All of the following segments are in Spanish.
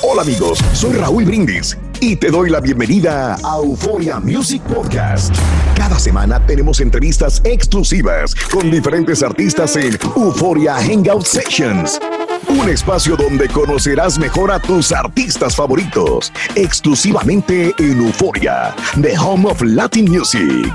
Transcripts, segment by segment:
Hola amigos, soy Raúl Brindis y te doy la bienvenida a Euphoria Music Podcast. Cada semana tenemos entrevistas exclusivas con diferentes artistas en Euphoria Hangout Sessions. Un espacio donde conocerás mejor a tus artistas favoritos, exclusivamente en Euphoria, The Home of Latin Music.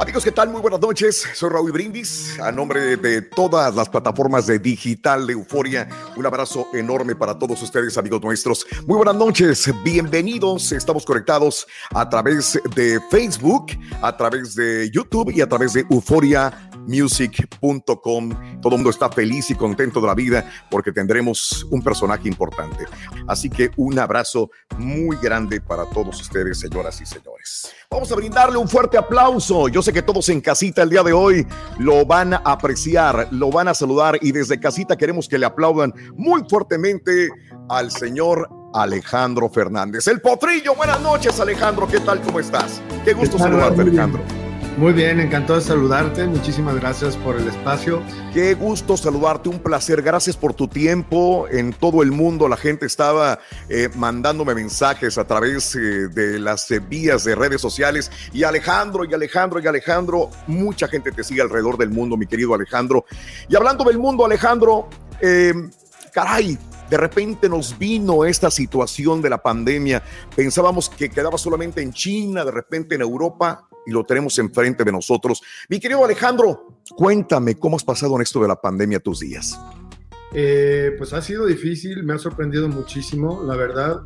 Amigos, ¿qué tal? Muy buenas noches. Soy Raúl Brindis. A nombre de todas las plataformas de digital de Euforia, un abrazo enorme para todos ustedes, amigos nuestros. Muy buenas noches. Bienvenidos. Estamos conectados a través de Facebook, a través de YouTube y a través de Euforia music.com. Todo el mundo está feliz y contento de la vida porque tendremos un personaje importante. Así que un abrazo muy grande para todos ustedes, señoras y señores. Vamos a brindarle un fuerte aplauso. Yo sé que todos en casita el día de hoy lo van a apreciar, lo van a saludar y desde casita queremos que le aplaudan muy fuertemente al señor Alejandro Fernández. El potrillo, buenas noches Alejandro, ¿qué tal? ¿Cómo estás? Qué gusto saludarte Alejandro. Muy bien, encantado de saludarte. Muchísimas gracias por el espacio. Qué gusto saludarte, un placer. Gracias por tu tiempo. En todo el mundo la gente estaba eh, mandándome mensajes a través eh, de las eh, vías de redes sociales. Y Alejandro, y Alejandro, y Alejandro, mucha gente te sigue alrededor del mundo, mi querido Alejandro. Y hablando del mundo, Alejandro, caray, de repente nos vino esta situación de la pandemia. Pensábamos que quedaba solamente en China, de repente en Europa y lo tenemos enfrente de nosotros. Mi querido Alejandro, cuéntame cómo has pasado en esto de la pandemia tus días. Eh, pues ha sido difícil, me ha sorprendido muchísimo, la verdad.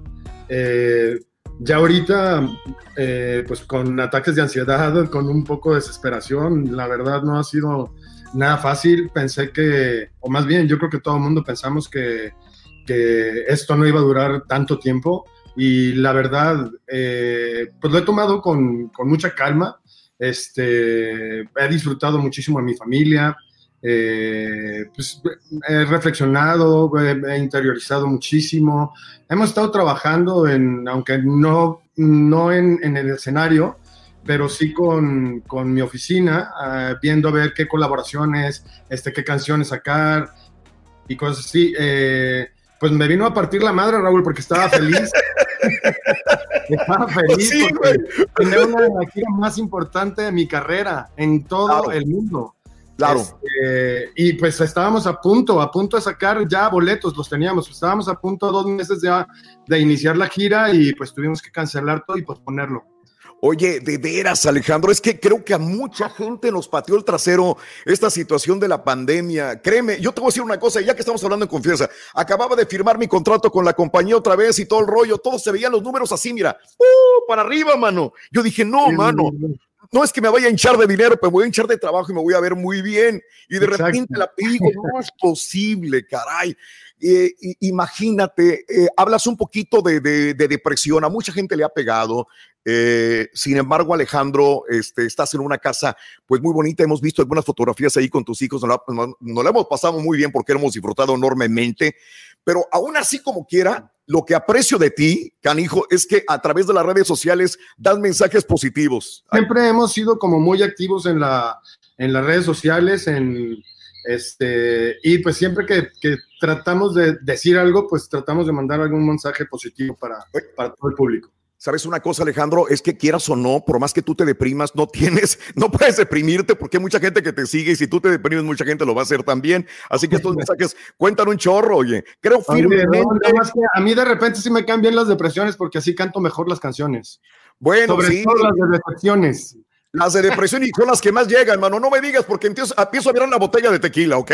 Eh, ya ahorita, eh, pues con ataques de ansiedad, con un poco de desesperación, la verdad no ha sido nada fácil. Pensé que, o más bien, yo creo que todo el mundo pensamos que, que esto no iba a durar tanto tiempo y la verdad, eh, pues lo he tomado con, con, mucha calma. Este, he disfrutado muchísimo de mi familia, eh, pues, he reflexionado, he, interiorizado muchísimo. Hemos estado trabajando en, aunque no, no en, en el escenario, pero sí con, con mi oficina, uh, viendo a ver qué colaboraciones, este, qué canciones sacar y cosas así. Eh, pues me vino a partir la madre, Raúl, porque estaba feliz. estaba feliz sí, porque tenía una de las giras más importantes de mi carrera en todo Claro. el mundo. Claro. Este, y pues estábamos a punto, a punto de sacar ya boletos, los teníamos. Estábamos a punto dos meses ya de iniciar la gira y pues tuvimos que cancelar todo y posponerlo. Oye, de veras, Alejandro, es que creo que a mucha gente nos pateó el trasero esta situación de la pandemia. Créeme, yo te voy a decir una cosa, ya que estamos hablando en confianza, acababa de firmar mi contrato con la compañía otra vez y todo el rollo, todos se veían los números así, mira, ¡uh! para arriba, mano. Yo dije, no, mano, no es que me vaya a hinchar de dinero, pero me voy a hinchar de trabajo y me voy a ver muy bien. Y de Exacto. repente la digo, no es posible, caray. Eh, imagínate, eh, hablas un poquito de, de- de depresión, a mucha gente le ha pegado. eh, sin embargo, Alejandro, este, estás en una casa pues muy bonita. Hemos visto algunas fotografías ahí con tus hijos. Nos la, nos- hemos pasado muy bien porque hemos disfrutado enormemente. Pero aún así, como quiera, lo que aprecio de ti, canijo, es que a través de las redes sociales das mensajes positivos. Siempre hemos sido como muy activos en, en las redes sociales, en este, y pues siempre que, que tratamos de decir algo, pues tratamos de mandar algún mensaje positivo para, para todo el público. ¿Sabes una cosa, Alejandro? Es que quieras o no, por más que tú te deprimas, no tienes, no puedes deprimirte porque hay mucha gente que te sigue y si tú te deprimes, mucha gente lo va a hacer también. Así que estos mensajes cuentan un chorro, oye. Creo firmemente. a mí de repente sí me cambian las depresiones porque así canto mejor las canciones. Bueno, Sobre sí. todo las de depresiones. Las de depresión y son las que más llegan, mano. No me digas porque empiezo, empiezo a mirar una botella de tequila, ¿ok?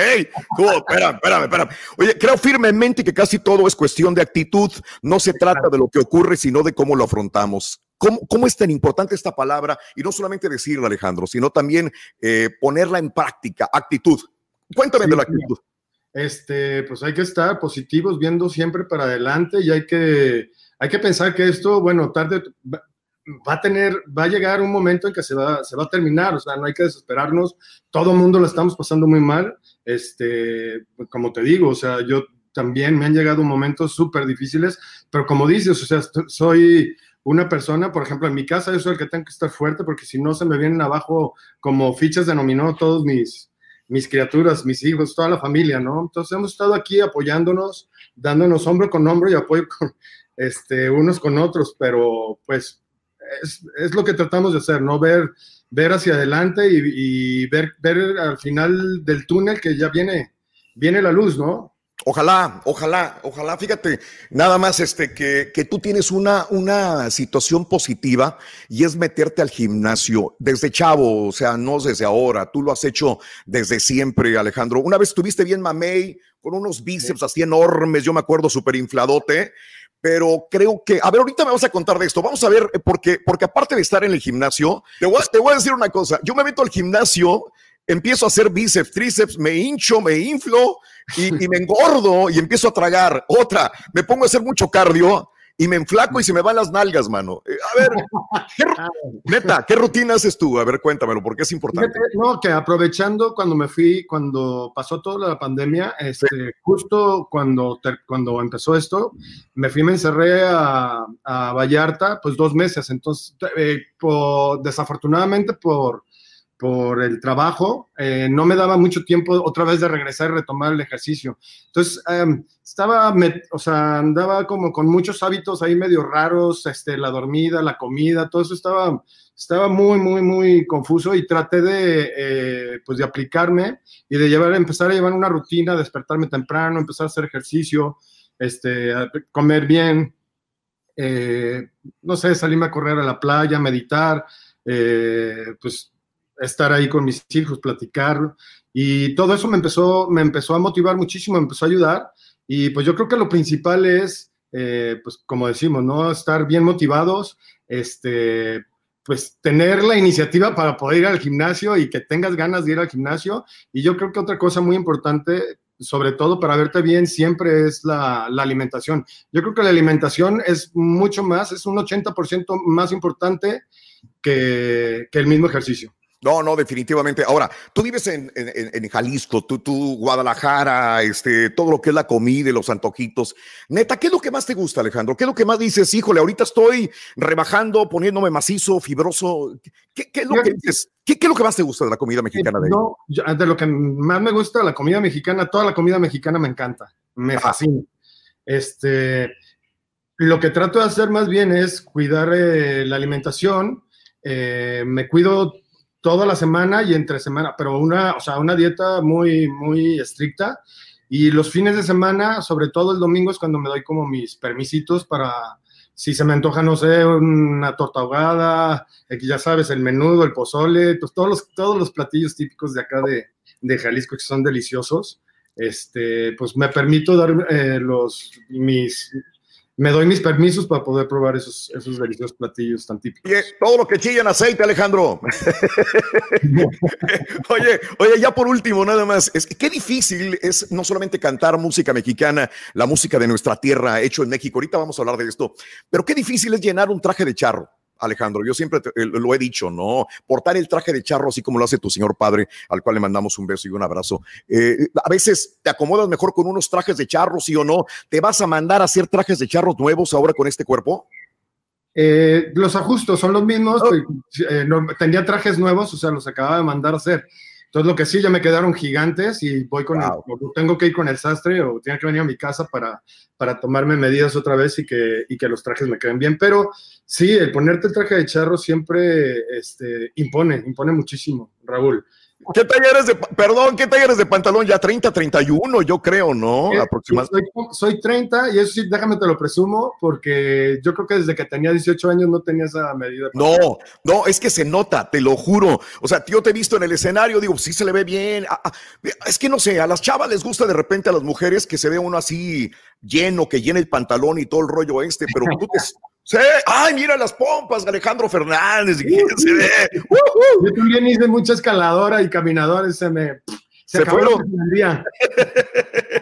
Tú, espérame, espérame, espérame. Oye, creo firmemente que casi todo es cuestión de actitud. No se trata de lo que ocurre, sino de cómo lo afrontamos. ¿Cómo, cómo es tan importante esta palabra? Y no solamente decirla, Alejandro, sino también eh, ponerla en práctica. Actitud. Cuéntame Sí, de la actitud. este, pues hay que estar positivos, viendo siempre para adelante y hay que, hay que pensar que esto, bueno, tarde va a tener, va a llegar un momento en que se va, se va a terminar, o sea, no hay que desesperarnos, todo el mundo lo estamos pasando muy mal, este, como te digo, o sea, yo también me han llegado momentos súper difíciles, pero como dices, o sea, soy una persona, por ejemplo, en mi casa yo soy el que tengo que estar fuerte porque si no se me vienen abajo como fichas denominó todos mis, mis criaturas, mis hijos, toda la familia, ¿no? Entonces hemos estado aquí apoyándonos, dándonos hombro con hombro y apoyo con, este, unos con otros, pero pues es, es lo que tratamos de hacer, ¿no? Ver, ver hacia adelante y, y, ver, ver al final del túnel que ya viene, viene la luz, ¿no? Ojalá, ojalá, ojalá. Fíjate, nada más este, que, que tú tienes una, una situación positiva y es meterte al gimnasio desde chavo, o sea, no desde ahora. Tú lo has hecho desde siempre, Alejandro. Una vez estuviste bien mamey, con unos bíceps así enormes, yo me acuerdo, súper infladote, pero creo que, a ver, ahorita me vas a contar de esto. Vamos a ver, eh, porque, porque aparte de estar en el gimnasio, te voy, te voy a decir una cosa. Yo me meto al gimnasio empiezo a hacer bíceps, tríceps, me hincho, me inflo y, me engordo y empiezo a tragar. Otra, me pongo a hacer mucho cardio y me enflaco y se me van las nalgas, mano. Eh, a ver, neta, ¿qué rutina haces tú? A ver, cuéntamelo, porque es importante. No, que aprovechando cuando me fui, cuando pasó toda la pandemia, este, justo cuando, cuando empezó esto, me fui, me encerré a, Vallarta, pues dos meses. Entonces, eh, desafortunadamente por por el trabajo, eh, no me daba mucho tiempo otra vez de regresar y retomar el ejercicio. Entonces, em, estaba, o sea, andaba como con muchos hábitos ahí medio raros, este, la dormida, la comida, todo eso estaba, estaba muy, muy, muy confuso y traté de, eh, pues de aplicarme y de llevar, empezar a llevar una rutina, despertarme temprano, empezar a hacer ejercicio, este, comer bien, eh, no sé, salirme a correr a la playa, meditar, pues estar ahí con mis hijos, platicar. Y todo eso me empezó, me empezó a motivar muchísimo, me empezó a ayudar. Y pues yo creo que lo principal es, eh, pues como decimos, ¿no? Estar bien motivados, este, pues tener la iniciativa para poder ir al gimnasio y que tengas ganas de ir al gimnasio. Y yo creo que otra cosa muy importante, sobre todo para verte bien, siempre es la, la alimentación. Yo creo que la alimentación es mucho más, es un 80% más importante que, que el mismo ejercicio. No, no, definitivamente. Ahora, tú vives en, en, Jalisco, tú, tú, Guadalajara, este, todo lo que es la comida y los antojitos. Neta, ¿qué es lo que más te gusta, Alejandro? ¿Qué es lo que más dices? Híjole, ahorita estoy rebajando, poniéndome macizo, fibroso. ¿Qué, qué es lo que dices? ¿Qué, ¿Qué, es lo que más te gusta de la comida mexicana? De, no, de lo que más me gusta, la comida mexicana, toda la comida mexicana me encanta, me fascina. Este, lo que trato de hacer más bien es cuidar eh, la alimentación. Eh, me cuido toda la semana y entre semana, pero una, o sea, una dieta muy, muy estricta. Y los fines de semana, sobre todo el domingo, es cuando me doy como mis permisitos para, si se me antoja, no sé, una torta ahogada, ya sabes, el menudo, el pozole, pues todos los, todos los platillos típicos de acá de, de Jalisco que son deliciosos. Este, pues me permito dar eh, los, mis, me doy mis permisos para poder probar esos, esos deliciosos platillos tan típicos. todo lo que chilla en aceite, Alejandro. oye, oye, ya por último, nada más, es qué difícil es no solamente cantar música mexicana, la música de nuestra tierra, hecho en México. Ahorita vamos a hablar de esto, pero qué difícil es llenar un traje de charro. Alejandro. Yo siempre eh, lo he dicho, ¿no? Portar el traje de charro, así como lo hace tu señor padre, al cual le mandamos un beso y un abrazo. Eh, a veces te acomodas mejor con unos trajes de charro, sí o no. ¿Te vas a mandar a hacer trajes de charro nuevos ahora con este cuerpo? Eh, los ajustos son los mismos. Oh. tenía trajes nuevos, o sea, los acababa de mandar a hacer. Entonces, lo que sí, ya me quedaron gigantes y voy con el, tengo que ir con el sastre o tengo que venir a mi casa para, para tomarme medidas otra vez y que, y que los trajes me queden bien. Pero sí, el ponerte el traje de charro siempre este, impone, impone muchísimo, Raúl. ¿Qué talleres de, perdón, qué talleres de pantalón? Ya 30, 31, yo creo, ¿no? Aproximadamente. Soy, soy, 30 y eso sí, déjame te lo presumo, porque yo creo que desde que tenía 18 años no tenía esa medida. No, no, es que se nota, te lo juro. O sea, yo te he visto en el escenario, digo, sí se le ve bien. Ah, ah, es que no sé, a las chavas les gusta de repente a las mujeres que se ve uno así lleno, que llene el pantalón y todo el rollo este, pero tú te, Sí, ay, mira las pompas, Alejandro Fernández, ¿quién se ve? Yo también hice mucha escaladora y caminadores, se me se, se día.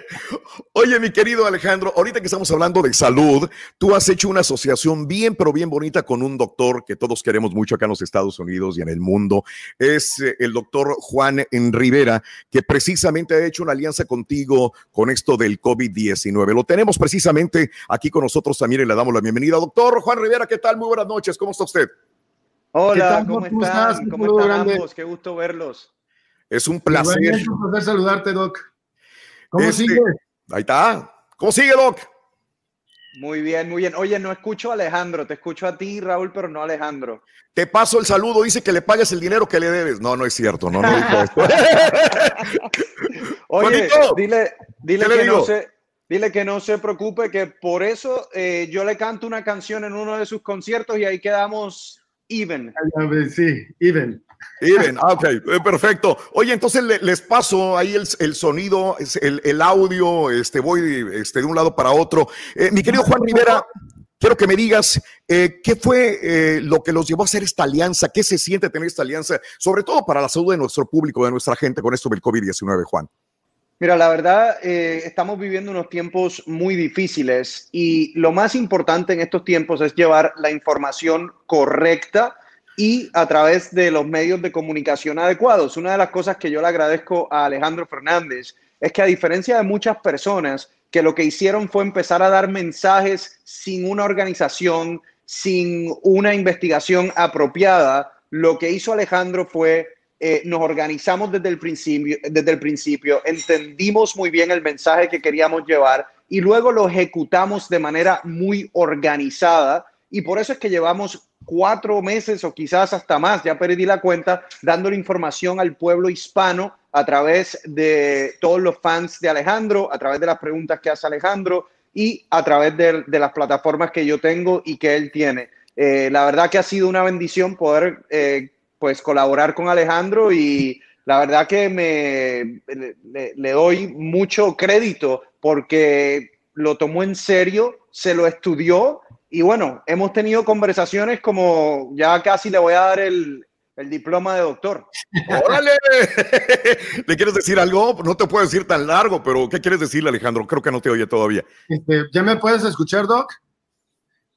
Oye, mi querido Alejandro, ahorita que estamos hablando de salud, tú has hecho una asociación bien, pero bien bonita con un doctor que todos queremos mucho acá en los Estados Unidos y en el mundo. Es eh, el doctor Juan en Rivera, que precisamente ha hecho una alianza contigo con esto del COVID-19. Lo tenemos precisamente aquí con nosotros también y le damos la bienvenida. Doctor Juan Rivera, ¿qué tal? Muy buenas noches, ¿cómo está usted? Hola, ¿cómo, están? ¿Cómo están ambos? Qué gusto verlos. Es un placer. Es un placer saludarte, Doc. ¿Cómo Este, sigue? Ahí está. ¿Cómo sigue, Doc? Muy bien, muy bien. Oye, no escucho a Alejandro, te escucho a ti, Raúl, pero no a Alejandro. Te paso el saludo, dice que le pagues el dinero que le debes. No, no es cierto, no, no dijo esto. Oye, Juanito, dile, dile ¿qué le que digo? no se, dile que no se preocupe, que por eso eh, yo le canto una canción en uno de sus conciertos y ahí quedamos even. Sí, even. Even, ah, ok, eh, perfecto. Oye, entonces le- les paso ahí el, el sonido, el, el audio, este, voy este, de un lado para otro. Eh, mi querido Juan Rivera, quiero que me digas eh, qué fue lo que los llevó a hacer esta alianza, qué se siente tener esta alianza, sobre todo para la salud de nuestro público, de nuestra gente con esto del COVID-19, Juan. Mira, la verdad, estamos viviendo unos tiempos muy difíciles y lo más importante en estos tiempos es llevar la información correcta y a través de los medios de comunicación adecuados. Una de las cosas que yo le agradezco a Alejandro Fernández es que a diferencia de muchas personas que lo que hicieron fue empezar a dar mensajes sin una organización, sin una investigación apropiada, lo que hizo Alejandro fue eh, nos organizamos desde el, principio, desde el principio, entendimos muy bien el mensaje que queríamos llevar y luego lo ejecutamos de manera muy organizada y por eso es que llevamos cuatro meses o quizás hasta más, ya perdí la cuenta, dándole información al pueblo hispano a través de todos los fans de Alejandro, a través de las preguntas que hace Alejandro y a través de, de las plataformas que yo tengo y que él tiene. Eh, la verdad que ha sido una bendición poder eh, pues colaborar con Alejandro y la verdad que me le, le- doy mucho crédito porque lo tomó en serio, se lo estudió y bueno, hemos tenido conversaciones como ya casi le voy a dar el, el diploma de doctor. ¡Órale! ¿Le quieres decir algo? No te puedo decir tan largo, pero ¿qué quieres decirle, Alejandro? Creo que no te oye todavía. Este, ¿Ya me puedes escuchar, Doc?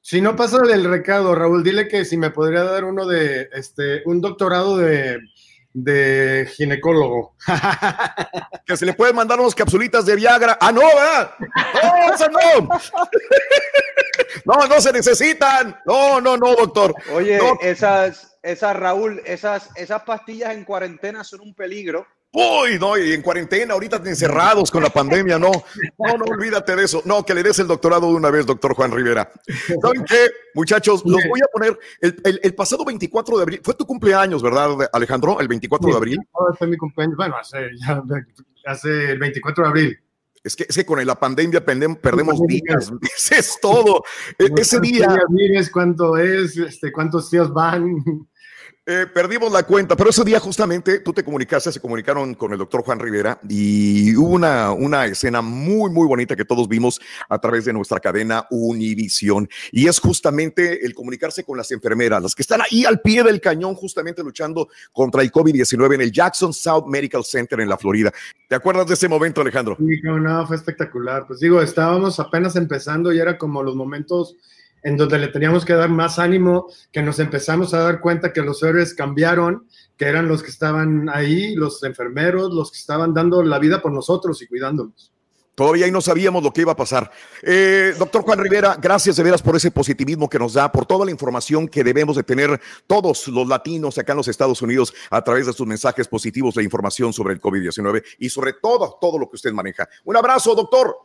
Si no pasa del recado, Raúl, dile que si me podría dar uno de este, un doctorado de, de ginecólogo. Que se le pueden mandar unas capsulitas de Viagra. ¡Ah, no! ¿verdad? ¡No, eso no! No, no se necesitan. No, no, no, doctor. Oye, No. esas, esas, Raúl, esas, esas pastillas en cuarentena son un peligro. Uy, no, y en cuarentena, ahorita encerrados con la pandemia, no. No, no, olvídate de eso. No, que le des el doctorado de una vez, doctor Juan Rivera. ¿Saben qué, muchachos? Los voy a poner el, el- el pasado 24 de abril. Fue tu cumpleaños, ¿verdad, Alejandro? El 24 de abril. Ahora fue mi cumpleaños. Bueno, hace, ya- hace el 24 de abril. Es que, es que con la pandemia perdemos pandemia. días. Es todo. E- Ese ¿Cuántos día. vives? ¿Cuánto es? Este, ¿Cuántos días van? Eh, perdimos la cuenta, pero ese día justamente tú te comunicaste, se comunicaron con el doctor Juan Rivera y hubo una, una escena muy, muy bonita que todos vimos a través de nuestra cadena Univisión. Y es justamente el comunicarse con las enfermeras, las que están ahí al pie del cañón, justamente luchando contra el COVID-19 en el Jackson South Medical Center en la Florida. ¿Te acuerdas de ese momento, Alejandro? Sí, no, fue espectacular. Pues digo, estábamos apenas empezando y era como los momentos en donde le teníamos que dar más ánimo, que nos empezamos a dar cuenta que los héroes cambiaron, que eran los que estaban ahí, los enfermeros, los que estaban dando la vida por nosotros y cuidándonos. Todavía ahí no sabíamos lo que iba a pasar. Eh, doctor Juan Rivera, gracias de veras por ese positivismo que nos da, por toda la información que debemos de tener todos los latinos acá en los Estados Unidos a través de sus mensajes positivos de información sobre el COVID-19 y sobre todo, todo lo que usted maneja. Un abrazo, doctor.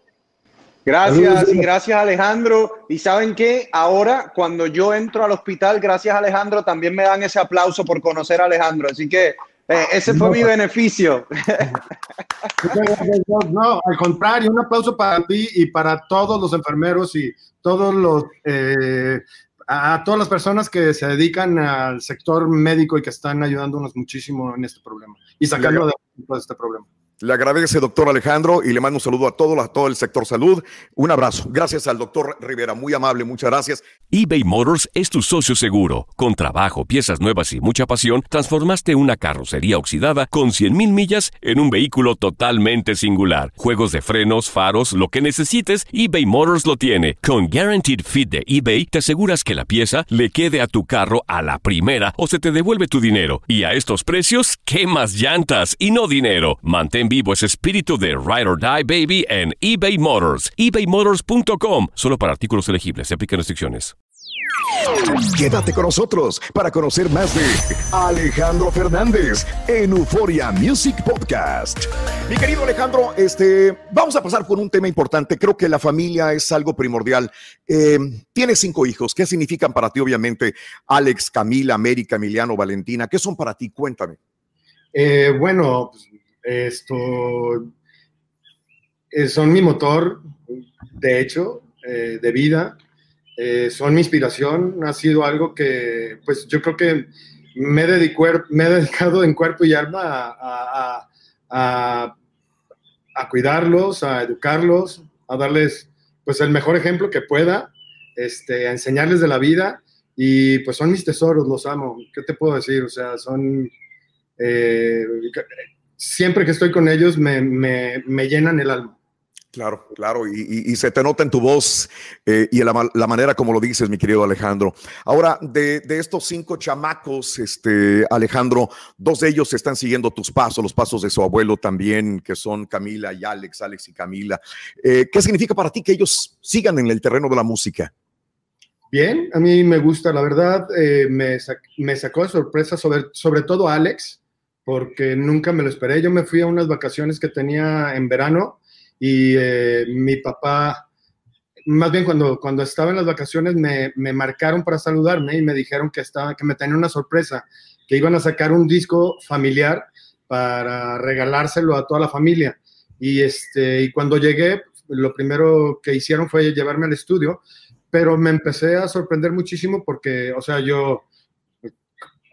Gracias y gracias Alejandro. Y saben qué, ahora cuando yo entro al hospital, gracias Alejandro, también me dan ese aplauso por conocer a Alejandro. Así que eh, ese fue mi beneficio. No, al contrario, un aplauso para ti y para todos los enfermeros y todos los eh, a todas las personas que se dedican al sector médico y que están ayudándonos muchísimo en este problema y sacando de este problema. Le agradece, doctor Alejandro, y le mando un saludo a todo, el sector salud. Un abrazo. Gracias al doctor Rivera, muy amable, muchas gracias. eBay Motors es tu socio seguro. Con trabajo, piezas nuevas y mucha pasión, transformaste una carrocería oxidada con 100.000 millas en un vehículo totalmente singular. Juegos de frenos, faros, lo que necesites, eBay Motors lo tiene. Con Guaranteed Fit de eBay, te aseguras que la pieza le quede a tu carro a la primera o se te devuelve tu dinero. Y a estos precios, ¿qué más llantas y no dinero? Mantén vivo ese espíritu de Ride or Die Baby en eBay Motors. ebaymotors.com. Solo para artículos elegibles. Se aplican restricciones. Quédate con nosotros para conocer más de Alejandro Fernández en Euforia Music Podcast. Mi querido Alejandro, este, vamos a pasar por un tema importante. Creo que la familia es algo primordial. Eh, tienes cinco hijos. ¿Qué significan para ti, obviamente, Alex, Camila, América, Emiliano, Valentina? ¿Qué son para ti? Cuéntame. Eh, bueno, pues, esto eh, son mi motor, de hecho, eh, de vida. Eh, son mi inspiración. Ha sido algo que, pues yo creo que me, me he dedicado en cuerpo y alma a, a, a, cuidarlos, a educarlos, a darles pues el mejor ejemplo que pueda, este, a enseñarles de la vida y pues son mis tesoros, los amo. ¿Qué te puedo decir? O sea, son siempre que estoy con ellos me, me, me llenan el alma. Claro, claro, y, y, se te nota en tu voz eh, y la, la, manera como lo dices, mi querido Alejandro. Ahora, de, de, estos cinco chamacos, este, Alejandro, dos de ellos están siguiendo tus pasos, los pasos de su abuelo también, que son Camila y Alex, Alex y Camila. Eh, ¿Qué significa para ti que ellos sigan en el terreno de la música? Bien, a mí me gusta, la verdad, eh, me, sac me, sacó de sorpresa, sobre, sobre todo Alex porque nunca me lo esperé. Yo me fui a unas vacaciones que tenía en verano y eh, mi papá, más bien cuando, cuando estaba en las vacaciones, me, me, marcaron para saludarme y me dijeron que, estaba, que me tenían una sorpresa, que iban a sacar un disco familiar para regalárselo a toda la familia. Y, este, y cuando llegué, lo primero que hicieron fue llevarme al estudio, pero me empecé a sorprender muchísimo porque, o sea, yo,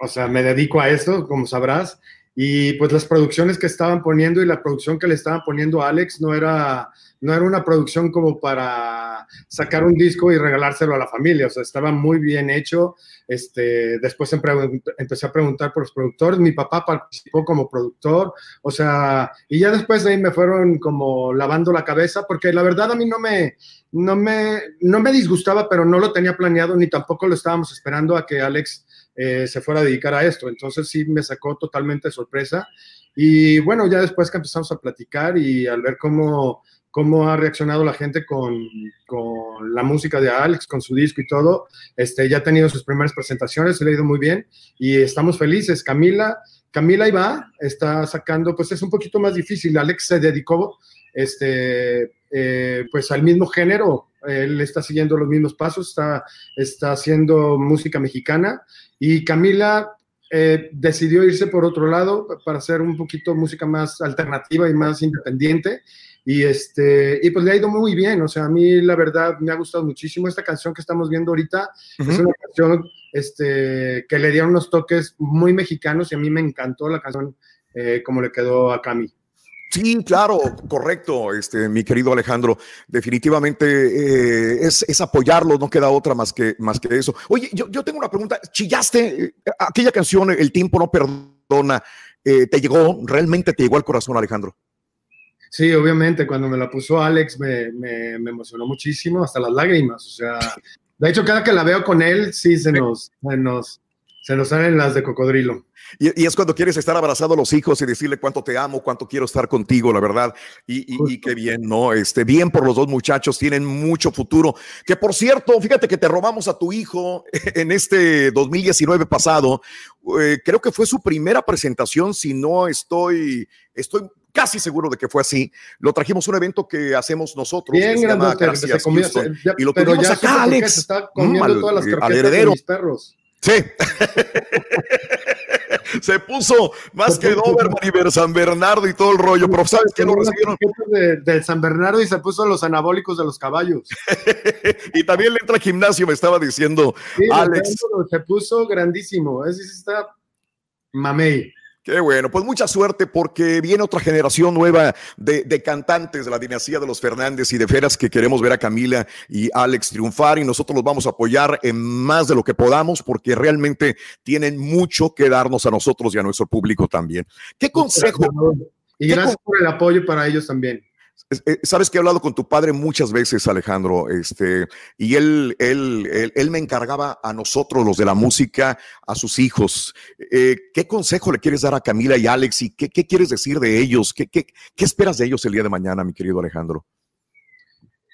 o sea, me dedico a esto, como sabrás, y pues las producciones que estaban poniendo y la producción que le estaban poniendo a Alex no era, no era una producción como para sacar un disco y regalárselo a la familia, o sea, estaba muy bien hecho. Este, después empecé a preguntar por los productores, mi papá participó como productor, o sea, y ya después de ahí me fueron como lavando la cabeza, porque la verdad a mí no me, no me, no me disgustaba, pero no lo tenía planeado ni tampoco lo estábamos esperando a que Alex eh, se fuera a dedicar a esto. Entonces sí me sacó totalmente de sorpresa. Y bueno, ya después que empezamos a platicar y al ver cómo, cómo ha reaccionado la gente con, con, la música de Alex, con su disco y todo, este, ya ha tenido sus primeras presentaciones, se le ha ido muy bien y estamos felices. Camila, Camila Iba está sacando, pues es un poquito más difícil. Alex se dedicó este, eh, pues al mismo género, él está siguiendo los mismos pasos, está, está haciendo música mexicana y Camila eh, decidió irse por otro lado para hacer un poquito música más alternativa y más independiente. Y, este, y pues le ha ido muy bien, o sea, a mí la verdad me ha gustado muchísimo esta canción que estamos viendo ahorita. Uh -huh. Es una canción este, que le dieron unos toques muy mexicanos y a mí me encantó la canción eh, como le quedó a Cami. Sí, claro, correcto, este, mi querido Alejandro. Definitivamente eh, es, es, apoyarlo, no queda otra más que, más que eso. Oye, yo, yo tengo una pregunta. ¿Chillaste eh, aquella canción, El tiempo no perdona? Eh, ¿Te llegó, realmente te llegó al corazón, Alejandro? Sí, obviamente, cuando me la puso Alex me, me, me emocionó muchísimo, hasta las lágrimas. O sea, de hecho, cada que la veo con él, sí se nos, se nos, se nos salen las de cocodrilo. Y, y, es cuando quieres estar abrazado a los hijos y decirle cuánto te amo, cuánto quiero estar contigo, la verdad. Y, y, y, qué bien, ¿no? Este, bien por los dos muchachos, tienen mucho futuro. Que por cierto, fíjate que te robamos a tu hijo en este 2019 pasado. Eh, creo que fue su primera presentación, si no estoy, estoy casi seguro de que fue así. Lo trajimos a un evento que hacemos nosotros. Bien, ya, y lo tuvimos acá, Alex. Está comiendo mm, al, todas las al heredero. de mis perros. Sí. se puso más que Doberman y San Bernardo y todo el rollo, pero sabes que no recibieron. De, de, San Bernardo y se puso los anabólicos de los caballos. y también le entra al gimnasio, me estaba diciendo sí, Alex. Se puso grandísimo, ese está mamey. Qué bueno, pues mucha suerte porque viene otra generación nueva de, cantantes de la dinastía de los Fernández y de Feras que queremos ver a Camila y Alex triunfar y nosotros los vamos a apoyar en más de lo que podamos porque realmente tienen mucho que darnos a nosotros y a nuestro público también. ¿Qué consejo? Y gracias por el apoyo para ellos también. Eh, sabes que he hablado con tu padre muchas veces, Alejandro, este, y él, él, él, me encargaba a nosotros, los de la música, a sus hijos. Eh, ¿Qué consejo le quieres dar a Camila y Alex? ¿Y qué, quieres decir de ellos? ¿Qué, ¿Qué, qué, esperas de ellos el día de mañana, mi querido Alejandro?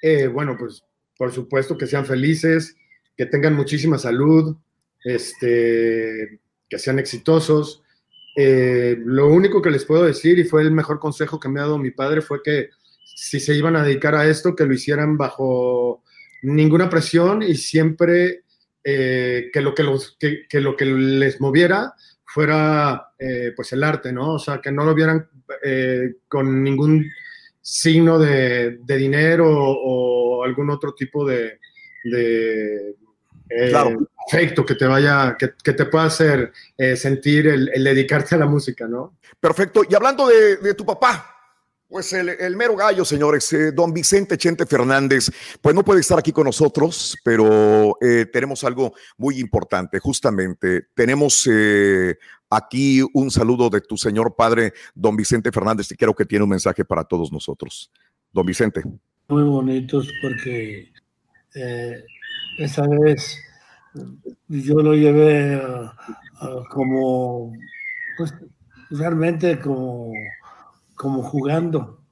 Eh, bueno, pues por supuesto que sean felices, que tengan muchísima salud, este, que sean exitosos. lo único que les puedo decir, y fue el mejor consejo que me ha dado mi padre, fue que si se iban a dedicar a esto, que lo hicieran bajo ninguna presión y siempre eh, que, lo que, los, que, lo que les moviera fuera eh, pues el arte, ¿no? O sea, que no lo vieran eh, con ningún signo de, dinero o, algún otro tipo de, de afecto que te vaya, que, te pueda hacer sentir el, dedicarte a la música, ¿no? Perfecto. Y hablando de tu papá, pues el, mero gallo, señores, eh, don Vicente Chente Fernández, pues no puede estar aquí con nosotros, pero eh, tenemos algo muy importante, justamente. Tenemos eh, aquí un saludo de tu señor padre, don Vicente Fernández, y creo que tiene un mensaje para todos nosotros. Don Vicente. Muy bonitos porque esa vez yo lo llevé como, pues realmente como como jugando.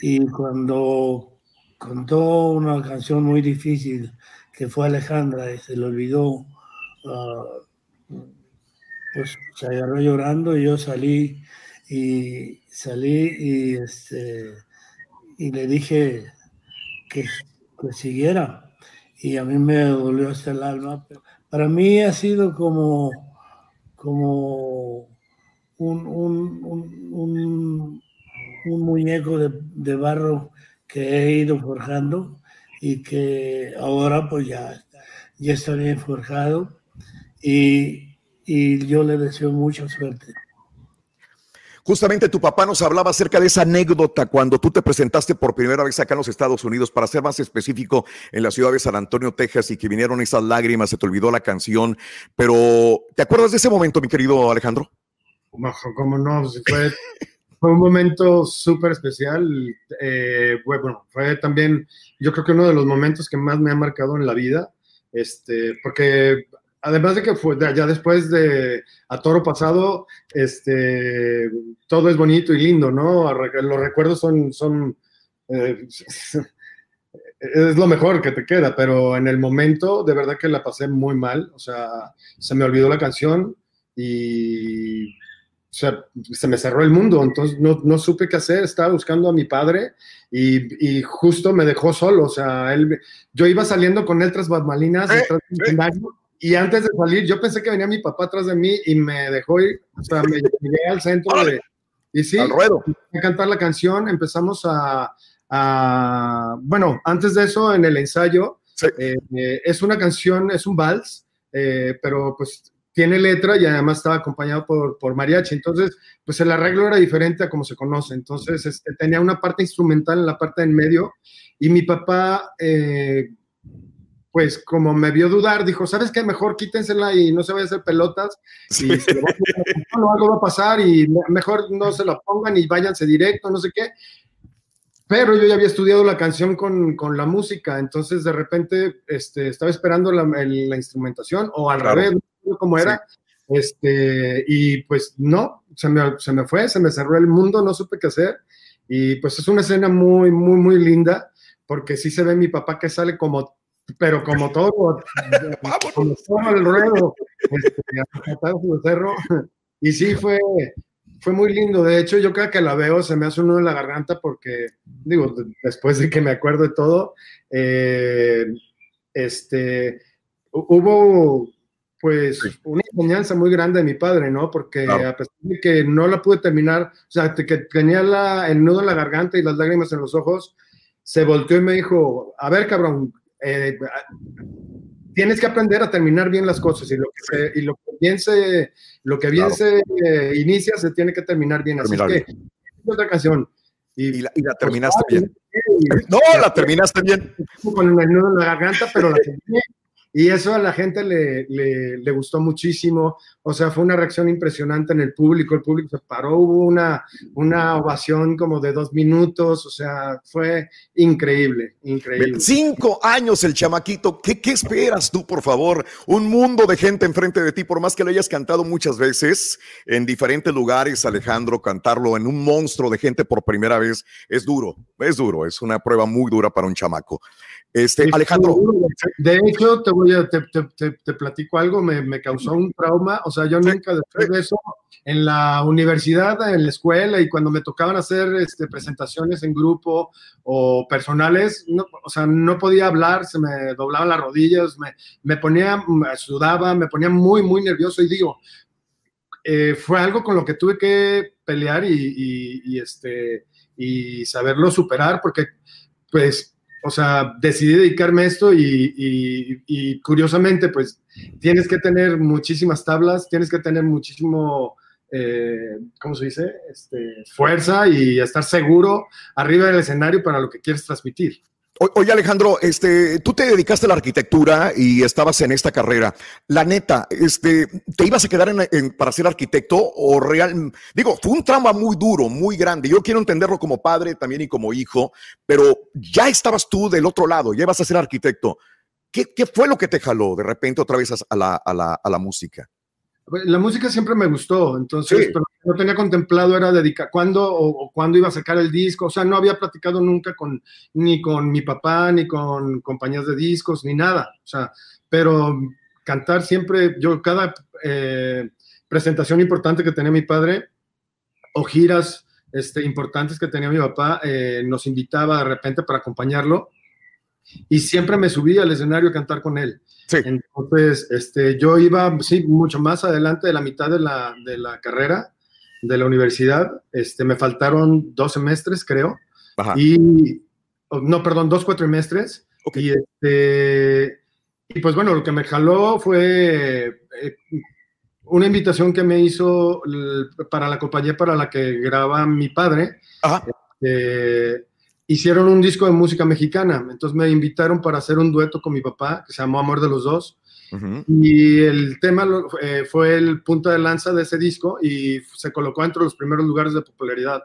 Y cuando contó una canción muy difícil que fue Alejandra y se le olvidó, ah, pues se agarró llorando y yo salí y salí y, este, y le dije que, que siguiera. Y a mí me dolió hasta el alma. Para mí ha sido como, como un, un un muñeco de, barro que he ido forjando y que ahora pues ya, ya está bien forjado y, yo le deseo mucha suerte. Justamente tu papá nos hablaba acerca de esa anécdota cuando tú te presentaste por primera vez acá en los Estados Unidos, para ser más específico, en la ciudad de San Antonio, Texas, y que vinieron esas lágrimas, se te olvidó la canción, pero ¿te acuerdas de ese momento, mi querido Alejandro? ¿Cómo no? Fue fue un momento súper especial. Eh, bueno, fue también, yo creo que uno de los momentos que más me ha marcado en la vida, este, porque además de que fue ya después de A Toro Pasado, este, todo es bonito y lindo, ¿no? Los recuerdos son, son eh, es lo mejor que te queda, pero en el momento de verdad que la pasé muy mal, o sea, se me olvidó la canción y o sea, se me cerró el mundo, entonces no, no supe qué hacer, estaba buscando a mi padre y, y, justo me dejó solo, o sea, él, yo iba saliendo con él tras bambalinas eh, eh. y antes de salir yo pensé que venía mi papá atrás de mí y me dejó ir, o sea, me llegué al centro de, y sí, a cantar la canción, empezamos a, a, bueno, antes de eso en el ensayo, eh, es una canción, es un vals, pero pues tiene letra y además estaba acompañado por, por mariachi. Entonces, pues el arreglo era diferente a como se conoce. Entonces, este, tenía una parte instrumental en la parte en medio y mi papá, eh, pues como me vio dudar, dijo, ¿sabes qué? Mejor quítensela y no se vaya a hacer pelotas. Y algo va a pasar y mejor no se la pongan y váyanse directo, no sé qué. Pero yo ya había estudiado la canción con, con la música, entonces de repente este, estaba esperando la, la instrumentación o al revés, cómo era. Este, y pues no, se me, se me fue, se me cerró el mundo, no supe qué hacer. Y pues es una escena muy, muy, muy linda, porque sí se ve mi papá que sale como, pero como todo, como todo el ruedo, este, cerro. Y sí fue, fue muy lindo. De hecho, yo creo que la veo, se me hace uno en la garganta porque, digo, después de que me acuerdo de todo, eh, este, hubo pues una enseñanza muy grande de mi padre, ¿no? Porque a pesar de que no la pude terminar, o sea, que tenía la, el nudo en la garganta y las lágrimas en los ojos, se volteó y me dijo, a ver, cabrón, eh, tienes que aprender a terminar bien las cosas y lo que, y lo que bien se, lo que bien se eh, inicia se tiene que terminar bien. Así que, otra canción. Y, la, terminaste bien. no, la terminaste bien. Con el nudo en la garganta, pero la terminé. Y eso a la gente le, le, gustó muchísimo. O sea, fue una reacción impresionante en el público. El público se paró, hubo una, una ovación como de dos minutos. O sea, fue increíble, increíble. Cinco años el chamaquito. ¿Qué, ¿Qué esperas tú, por favor? Un mundo de gente enfrente de ti, por más que lo hayas cantado muchas veces en diferentes lugares, Alejandro, cantarlo en un monstruo de gente por primera vez es duro, es duro, es una prueba muy dura para un chamaco. Este, Alejandro. De hecho, te voy a, te, te, te, platico algo, me, me, causó un trauma. O sea, yo nunca después de eso, en la universidad, en la escuela, y cuando me tocaban hacer este, presentaciones en grupo o personales, no, o sea, no podía hablar, se me doblaban las rodillas, me, me ponía, me sudaba, me ponía muy, muy nervioso. Y digo, eh, fue algo con lo que tuve que pelear y, y, y este, y saberlo superar, porque, pues, o sea, decidí dedicarme a esto y, curiosamente, pues tienes que tener muchísimas tablas, tienes que tener muchísimo, eh, ¿cómo se dice? Este, fuerza y estar seguro arriba del escenario para lo que quieres transmitir. Oye, Alejandro, este, tú te dedicaste a la arquitectura y estabas en esta carrera. La neta, este, ¿te ibas a quedar para ser arquitecto o real? Digo, fue un trauma muy duro, muy grande. Yo quiero entenderlo como padre también y como hijo, pero ya estabas tú del otro lado, ya ibas a ser arquitecto. ¿Qué, fue lo que te jaló de repente otra vez a la música? La música siempre me gustó, entonces pero que tenía contemplado era dedicar cuándo o, cuándo iba a sacar el disco, o sea, no había platicado nunca con ni con mi papá, ni con compañías de discos, ni nada, o sea, pero cantar siempre, yo cada eh, presentación importante que tenía mi padre o giras este, importantes que tenía mi papá, eh, nos invitaba de repente para acompañarlo y siempre me subía al escenario a cantar con él. Entonces, este, yo iba, sí, mucho más adelante de la mitad de la, de la carrera de la universidad. Este, me faltaron dos semestres, creo. Y, no, perdón, dos cuatrimestres. Y, este, y pues bueno, lo que me jaló fue eh, una invitación que me hizo para la compañía para la que graba mi padre. Ajá. Este, hicieron un disco de música mexicana, entonces me invitaron para hacer un dueto con mi papá, que se llamó Amor de los Dos, y el tema eh, fue el punto de lanza de ese disco y se colocó entre los primeros lugares de popularidad.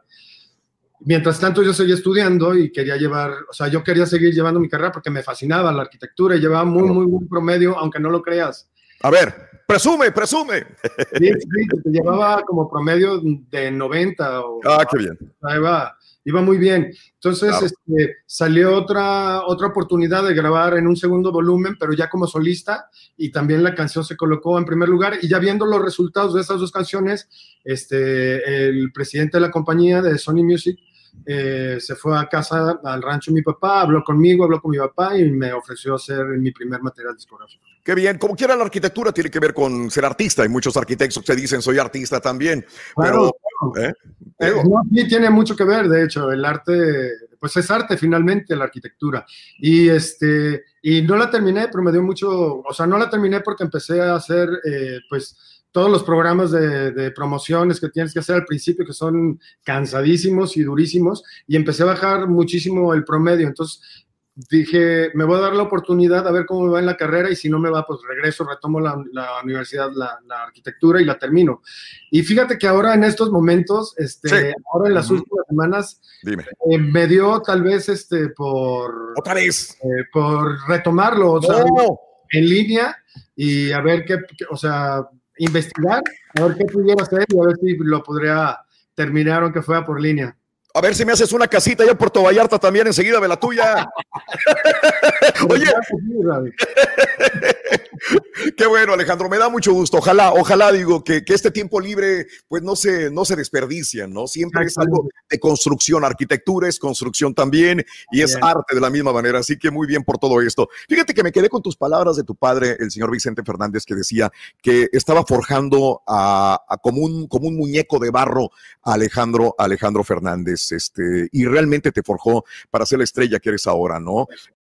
Mientras tanto yo seguía estudiando y quería llevar, o sea, yo quería seguir llevando mi carrera porque me fascinaba la arquitectura y llevaba muy, muy buen promedio, aunque no lo creas. A ver, presume, presume. Sí, sí, llevaba como promedio de 90. O, ah, qué bien iba muy bien. Entonces este, salió otra, otra oportunidad de grabar en un segundo volumen, pero ya como solista, y también la canción se colocó en primer lugar. Y ya viendo los resultados de esas dos canciones, este, el presidente de la compañía de Sony Music eh, se fue a casa, al rancho de mi papá, habló conmigo, habló con mi papá y me ofreció hacer mi primer material discográfico. Qué bien, como quiera la arquitectura tiene que ver con ser artista. Hay muchos arquitectos que dicen soy artista también. pero, ¿eh? Eh, no, sí tiene mucho que ver, de hecho, el arte, pues es arte finalmente la arquitectura. Y este, y no la terminé, pero me dio mucho, o sea, no la terminé porque empecé a hacer, pues, todos los programas de, promociones que tienes que hacer al principio, que son cansadísimos y durísimos, y empecé a bajar muchísimo el promedio. Entonces dije, me voy a dar la oportunidad a ver cómo me va en la carrera y si no me va, pues regreso, retomo la, universidad, la, arquitectura y la termino. Y fíjate que ahora en estos momentos, este, ahora en las últimas semanas, eh, me dio tal vez este, por... Otra vez. Eh, por retomarlo, o sea, en línea y a ver qué, o sea, investigar, a ver qué pudiera hacer y a ver si lo podría terminar aunque fuera por línea. A ver si me haces una casita ya en Puerto Vallarta también, enseguida de la tuya. Oye. Qué bueno, Alejandro, me da mucho gusto. Ojalá, ojalá, digo, que, este tiempo libre, pues no se, no se desperdicia, ¿no? Siempre es algo de construcción, arquitectura es construcción también y es arte de la misma manera. Así que muy bien por todo esto. Fíjate que me quedé con tus palabras de tu padre, el señor Vicente Fernández, que decía que estaba forjando a, como, un, como un muñeco de barro a Alejandro, Alejandro Fernández, este, y realmente te forjó para ser la estrella que eres ahora, ¿no?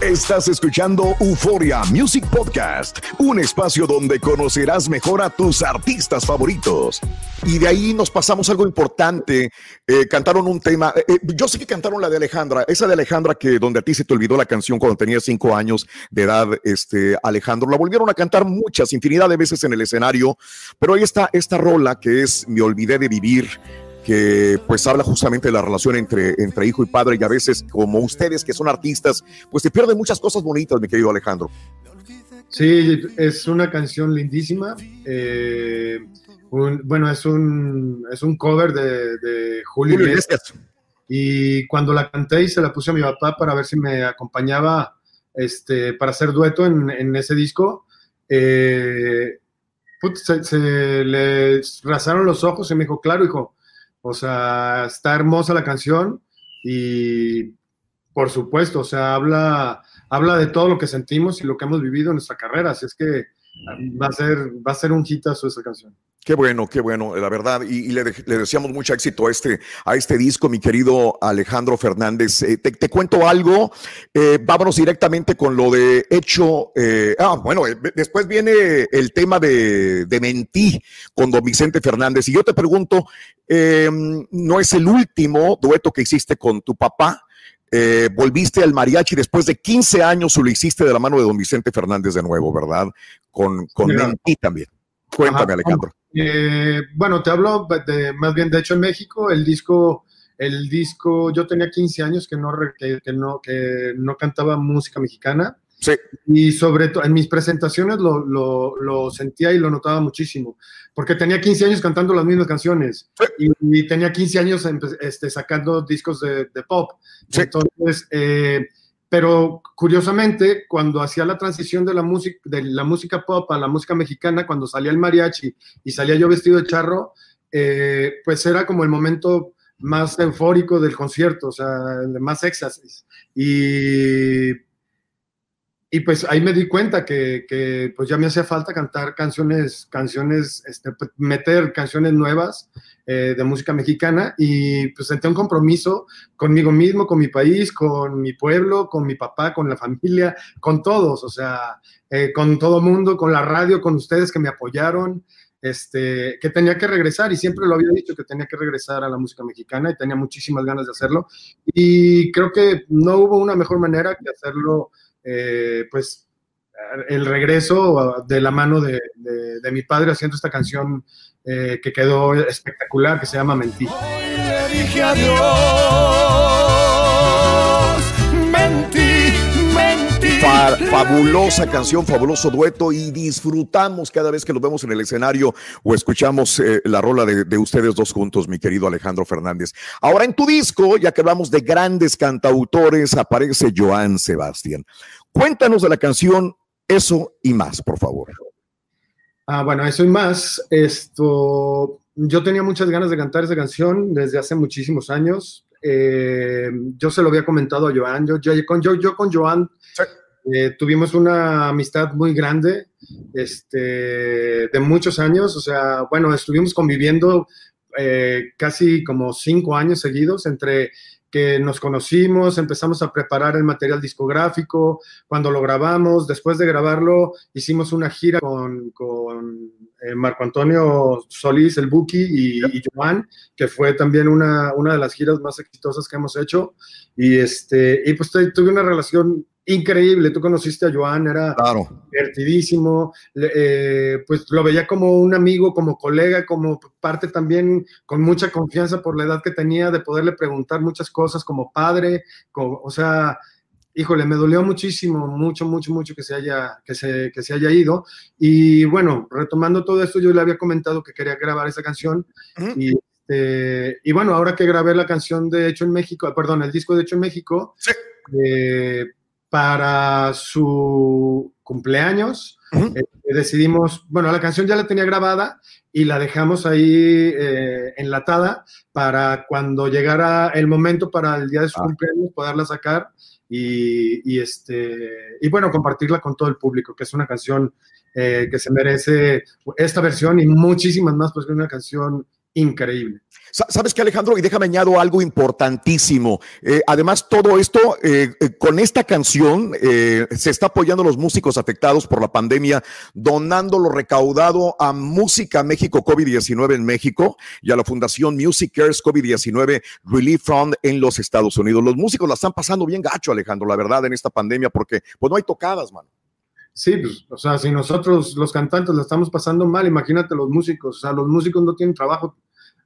Estás escuchando Euforia Music Podcast, un espacio donde conocerás mejor a tus artistas favoritos. Y de ahí nos pasamos algo importante. Eh, cantaron un tema. eh, yo sé que cantaron la de Alejandra, esa de Alejandra que donde a ti se te olvidó la canción cuando tenías cinco años de edad, este Alejandro. La volvieron a cantar muchas, infinidad de veces en el escenario. Pero ahí está esta rola que es Me olvidé de vivir que pues habla justamente de la relación entre, entre hijo y padre y a veces como ustedes que son artistas, pues se pierden muchas cosas bonitas, mi querido Alejandro. Sí, es una canción lindísima. eh, un- bueno, es un, es un cover de, de Julio Julio Iglesias. Y cuando la canté y se la puse a mi papá para ver si me acompañaba este, para hacer dueto en, en ese disco, eh, put, se, se le rasaron los ojos y me dijo, claro, hijo, o sea, está hermosa la canción y por supuesto, o sea, habla, habla de todo lo que sentimos y lo que hemos vivido en nuestra carrera, así es que va a ser, va a ser un hitazo esa canción. Qué bueno, qué bueno, la verdad. Y, le, le deseamos mucho éxito a este, a este disco, mi querido Alejandro Fernández. Eh, te, te cuento algo. eh, vámonos directamente con lo de hecho. eh, ah, bueno, después viene el tema de, de con don Vicente Fernández. Y yo te pregunto, eh, ¿no es el último dueto que hiciste con tu papá? Eh, volviste al mariachi después de 15 años o lo hiciste de la mano de don Vicente Fernández de nuevo, ¿verdad? Con, con también. Cuéntame, Ajá. Alejandro. Eh, bueno, te hablo de, más bien, de hecho, en México, el disco, el disco, yo tenía 15 años que no, que no, que no cantaba música mexicana Sí. y sobre todo en mis presentaciones lo, lo, lo sentía y lo notaba muchísimo, porque tenía 15 años cantando las mismas canciones y, y tenía 15 años este, sacando discos de, de pop. Sí. Entonces, eh, pero curiosamente, cuando hacía la transición de la música, de la música pop a la música mexicana, cuando salía el mariachi y salía yo vestido de charro, eh, pues era como el momento más eufórico del concierto, o sea, más éxtasis. Y, y pues ahí me di cuenta que, que, pues ya me hacía falta cantar canciones, canciones, este, pues, meter canciones nuevas eh, de música mexicana y pues sentí un compromiso conmigo mismo, con mi país, con mi pueblo, con mi papá, con la familia, con todos, o sea, eh, con todo mundo, con la radio, con ustedes que me apoyaron, este, que tenía que regresar y siempre lo había dicho que tenía que regresar a la música mexicana y tenía muchísimas ganas de hacerlo. Y creo que no hubo una mejor manera que hacerlo, eh, pues el regreso de la mano de, de, mi padre haciendo esta canción eh, que quedó espectacular, que se llama Mentí. Le dije adiós, Fa- fabulosa canción, fabuloso dueto y disfrutamos cada vez que los vemos en el escenario o escuchamos eh, la rola de, de ustedes dos juntos, mi querido Alejandro Fernández. Ahora en tu disco, ya que hablamos de grandes cantautores, aparece Joan Sebastián. Cuéntanos de la canción Eso y más, por favor. Ah, bueno, eso y más. Esto, yo tenía muchas ganas de cantar esa canción desde hace muchísimos años. Eh, yo se lo había comentado a Joan. Yo, yo, yo con Joan eh, tuvimos una amistad muy grande, este, de muchos años. O sea, bueno, estuvimos conviviendo eh, casi como cinco años seguidos entre que nos conocimos, empezamos a preparar el material discográfico, cuando lo grabamos, después de grabarlo, hicimos una gira con, con eh, Marco Antonio Solís, el Buki, y, y Joan, que fue también una, una de las giras más exitosas que hemos hecho. Y, este, y pues tuve una relación increíble. Tú conociste a Joan, era claro. divertidísimo. Eh, pues lo veía como un amigo, como colega, como parte también con mucha confianza por la edad que tenía de poderle preguntar muchas cosas como padre. Como, o sea, híjole, me dolió muchísimo, mucho, mucho, mucho que se haya, que se, que se haya ido. Y bueno, retomando todo esto, yo le había comentado que quería grabar esa canción. Uh -huh. y, este, y bueno, ahora que grabé la canción de Hecho en México, perdón, el disco de Hecho en México, sí eh, para su cumpleaños eh, decidimos, bueno, la canción ya la tenía grabada y la dejamos ahí eh, enlatada para cuando llegara el momento para el día de su ah. cumpleaños poderla sacar y, este, y bueno, compartirla con todo el público, que es una canción eh, que se merece esta versión y muchísimas más, pues es una canción increíble. ¿Sabes qué, Alejandro? Y déjame añado algo importantísimo. Eh, además, todo esto, eh, eh, con esta canción, se está apoyando a los músicos afectados por la pandemia, donando lo recaudado a Música México COVID-19 en México y a la Fundación Music Cares COVID-19 Relief Fund en los Estados Unidos. Los músicos la están pasando bien gacho, Alejandro, la verdad, en esta pandemia, porque pues no hay tocadas, mano. Sí, pues, o sea, si nosotros los cantantes la estamos pasando mal, imagínate los músicos, o sea, los músicos no tienen trabajo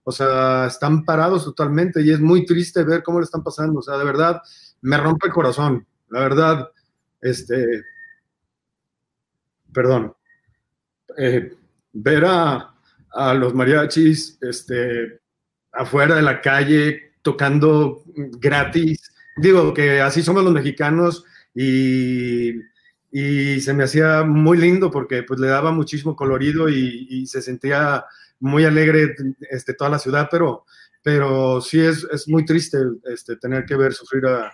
o sea, están parados totalmente y es muy triste ver cómo le están pasando. O sea, de verdad, me rompe el corazón. La verdad, este, perdón, eh, ver a, los mariachis este, afuera de la calle tocando gratis. Digo que así somos los mexicanos y, se me hacía muy lindo porque pues le daba muchísimo colorido y se sentía muy alegre este, toda la ciudad, pero, pero sí es, es muy triste este, tener que ver sufrir a,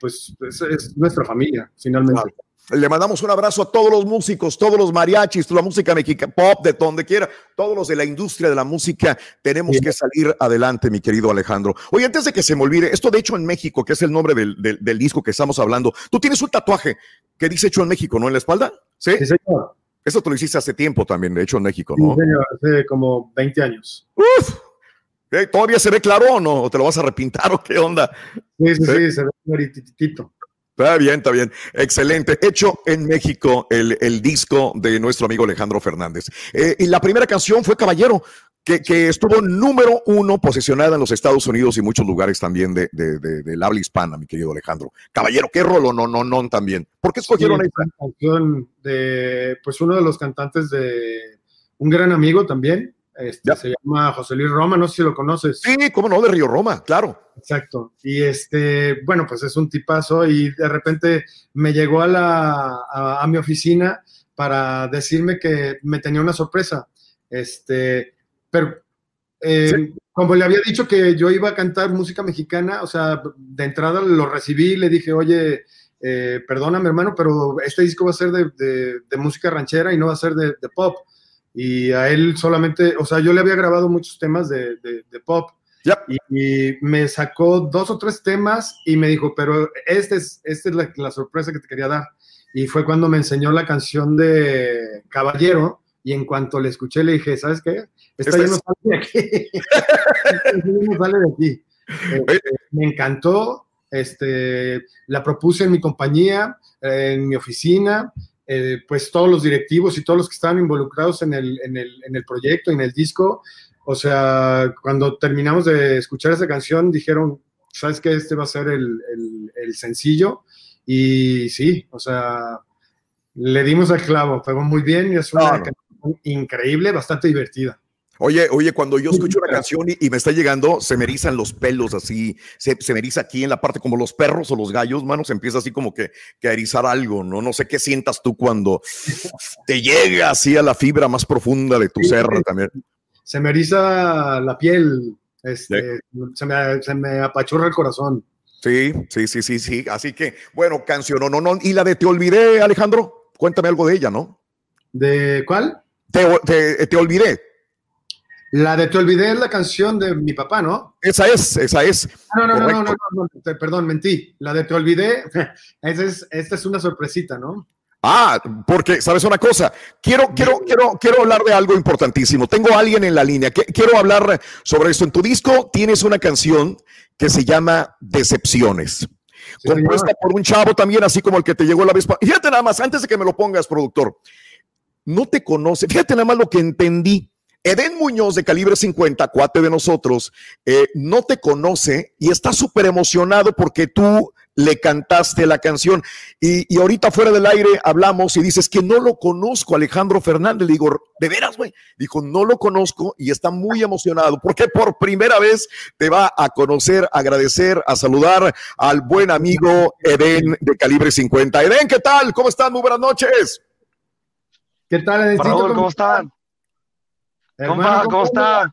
pues, es, nuestra familia, finalmente. Le mandamos un abrazo a todos los músicos, todos los mariachis, toda la música mexicana, pop, de donde quiera, todos los de la industria de la música. Tenemos que salir adelante, mi querido Alejandro. Oye, antes de que se me olvide, esto de hecho en México, que es el nombre del, del, disco que estamos hablando, tú tienes un tatuaje que dice hecho en México, ¿no? En la espalda. Sí, sí señor. Eso tú lo hiciste hace tiempo también, de hecho, en México, ¿no? Sí, hace como 20 años. Uf, ¿Todavía se ve claro o no? ¿O te lo vas a repintar o qué onda? Sí, sí, sí, se ve claritito. Está bien, está bien. Excelente. Hecho en México el, el disco de nuestro amigo Alejandro Fernández. Eh, y la primera canción fue Caballero que, estuvo número uno posicionada en los Estados Unidos y muchos lugares también de, de, del habla hispana, mi querido Alejandro. Caballero, qué rolo, no, no, no, también. ¿Por qué escogieron sí, esta canción de, pues uno de los cantantes de un gran amigo también, este, se llama José Luis Roma, no sé si lo conoces. Sí, cómo no, de Río Roma, claro. Exacto. Y este, bueno, pues es un tipazo y de repente me llegó a, la, a, a mi oficina para decirme que me tenía una sorpresa. Este, pero eh, como le había dicho que yo iba a cantar música mexicana, o sea, de entrada lo recibí y le dije, oye, eh, perdóname hermano, pero este disco va a ser de, música ranchera y no va a ser de, pop. Y a él solamente, o sea, yo le había grabado muchos temas de, pop. Y, me sacó dos o tres temas y me dijo, pero este es, esta es la, la sorpresa que te quería dar. Y fue cuando me enseñó la canción de Caballero, y en cuanto le escuché le dije, ¿sabes qué? Esta ya no sale de aquí. no sale de aquí. Este, me encantó, este, la propuse en mi compañía, en mi oficina, eh, pues todos los directivos y todos los que estaban involucrados en el, en el, en el proyecto, en el disco, o sea, cuando terminamos de escuchar esa canción, dijeron, ¿sabes qué? Este va a ser el, el sencillo. Y sí, o sea, le dimos al clavo, pegó muy bien y es una canción increíble, bastante divertida. Oye, oye, cuando yo escucho una canción y, me está llegando, se me erizan los pelos así, se, se, me eriza aquí en la parte como los perros o los gallos, mano, se empieza así como que, que, a erizar algo, ¿no? No sé qué sientas tú cuando te llega así a la fibra más profunda de tu ser también. Se me eriza la piel, este, se, me, se me apachurra el corazón. Sí, sí, sí, sí, sí. Así que, bueno, canción, no, no, no. ¿Y la de Te Olvidé, Alejandro? Cuéntame algo de ella, ¿no? ¿De cuál? Te, olvidé. La de Te olvidé es la canción de mi papá, ¿no? Esa es, esa es. No, no, no, no, no, perdón, mentí. La de Te olvidé, es, esta es una sorpresita, ¿no? Ah, porque, ¿sabes una cosa? Quiero, quiero, quiero, quiero hablar de algo importantísimo. Tengo a alguien en la línea. Quiero hablar sobre esto. En tu disco tienes una canción que se llama Decepciones. compuesta por un chavo también, así como el que te llegó la vez. Fíjate nada más, antes de que me lo pongas, productor no te conoce. Fíjate nada más lo que entendí. Eden Muñoz de calibre 50, cuate de nosotros, eh, no te conoce y está súper emocionado porque tú le cantaste la canción. Y, ahorita fuera del aire hablamos y dices que no lo conozco, Alejandro Fernández. Le digo, ¿de veras, güey? Dijo, no lo conozco y está muy emocionado porque por primera vez te va a conocer, agradecer, a saludar al buen amigo Eden de Calibre 50. Eden, ¿qué tal? ¿Cómo están? Muy buenas noches. ¿Qué tal, Edencito? ¿cómo, están? ¿Cómo, ¿cómo, está?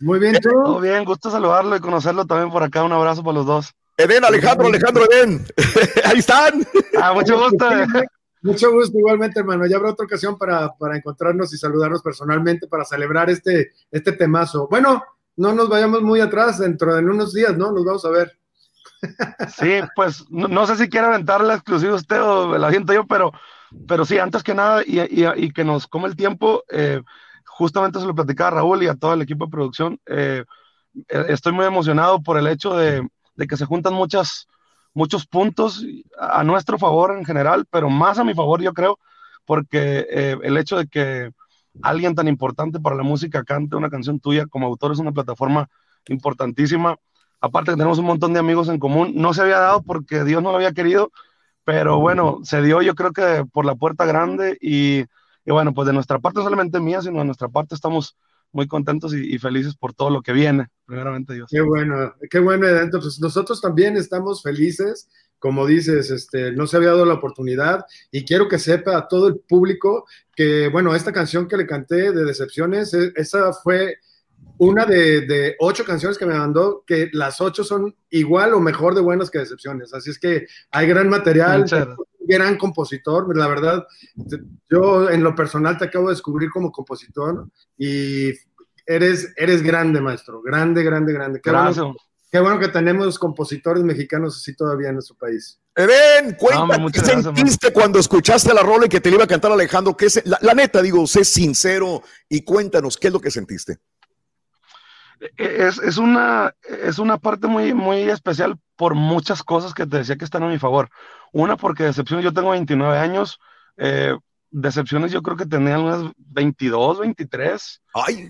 Muy bien, ¿tú? Muy bien, gusto saludarlo y conocerlo también por acá. Un abrazo para los dos. Eden, Alejandro, Alejandro, Eden. Ahí están. Ah, mucho gusto. Mucho gusto, igualmente, hermano. Ya habrá otra ocasión para, para, encontrarnos y saludarnos personalmente para celebrar este, este temazo. Bueno, no nos vayamos muy atrás, dentro de unos días, ¿no? Nos vamos a ver. Sí, pues no, sé si quiere aventar la exclusiva usted o la siento yo, pero, pero sí, antes que nada, y, y, que nos come el tiempo, eh, justamente se lo platicaba a Raúl y a todo el equipo de producción. Eh, eh, estoy muy emocionado por el hecho de, de que se juntan muchas, muchos puntos a nuestro favor en general, pero más a mi favor yo creo, porque eh, el hecho de que alguien tan importante para la música cante una canción tuya como autor es una plataforma importantísima. Aparte que tenemos un montón de amigos en común, no se había dado porque Dios no lo había querido, pero bueno, se dio yo creo que por la puerta grande y, y bueno, pues de nuestra parte, no solamente mía, sino de nuestra parte estamos muy contentos y, felices por todo lo que viene, primeramente Dios. Qué bueno, qué bueno, entonces nosotros también estamos felices, como dices, este, no se había dado la oportunidad y quiero que sepa a todo el público que, bueno, esta canción que le canté de Decepciones, e, esa fue una de, ocho canciones que me mandó, que las ocho son igual o mejor de buenas que Decepciones, así es que hay gran material, gran compositor, la verdad, yo en lo personal te acabo de descubrir como compositor y eres, eres grande, maestro, grande, grande, grande. Qué Bueno, qué bueno que tenemos compositores mexicanos así todavía en nuestro país. Eden, cuéntame, ¿qué sentiste cuando escuchaste la rola y que te iba a cantar Alejandro? ¿Qué es, la, la neta, digo, sé sincero y cuéntanos, ¿qué es lo que sentiste? Es, es, una, es una parte muy, muy especial por muchas cosas que te decía que están a mi favor. Una, porque Decepciones, yo tengo 29 años, eh, Decepciones yo creo que tenía unas 22, 23,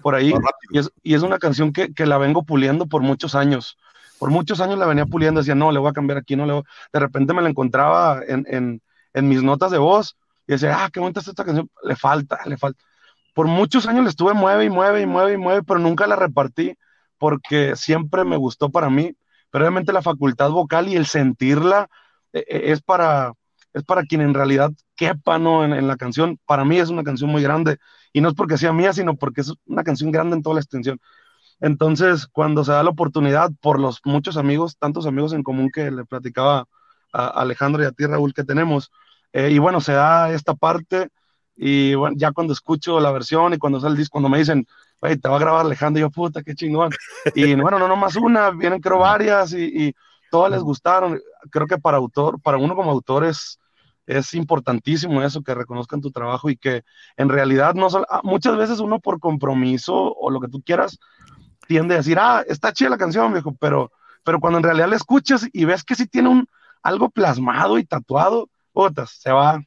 por ahí. Y es, y es, una canción que, que, la vengo puliendo por muchos años. Por muchos años la venía puliendo, decía, no, le voy a cambiar aquí, no le voy. De repente me la encontraba en, en, en mis notas de voz y decía, ah, qué bonita está esta canción, le falta, le falta. Por muchos años le estuve mueve y mueve y mueve y mueve, pero nunca la repartí porque siempre me gustó para mí. Pero obviamente la facultad vocal y el sentirla eh, eh, es para, es para quien en realidad quepa ¿no? En, la canción. Para mí es una canción muy grande y no es porque sea mía, sino porque es una canción grande en toda la extensión. Entonces, cuando se da la oportunidad por los muchos amigos, tantos amigos en común que le platicaba a Alejandro y a ti, Raúl, que tenemos, eh, y bueno, se da esta parte y bueno, ya cuando escucho la versión y cuando sale el disco, cuando me dicen, te va a grabar Alejandro, yo, puta, qué chingón. Y bueno, no nomás una, vienen creo varias y, y todas les gustaron. Creo que para autor, para uno como autor es, es importantísimo eso, que reconozcan tu trabajo y que en realidad no solo, ah, muchas veces uno por compromiso o lo que tú quieras tiende a decir, ah, está chida la canción, viejo, pero, pero cuando en realidad la escuchas y ves que sí tiene un, algo plasmado y tatuado, putas, se va,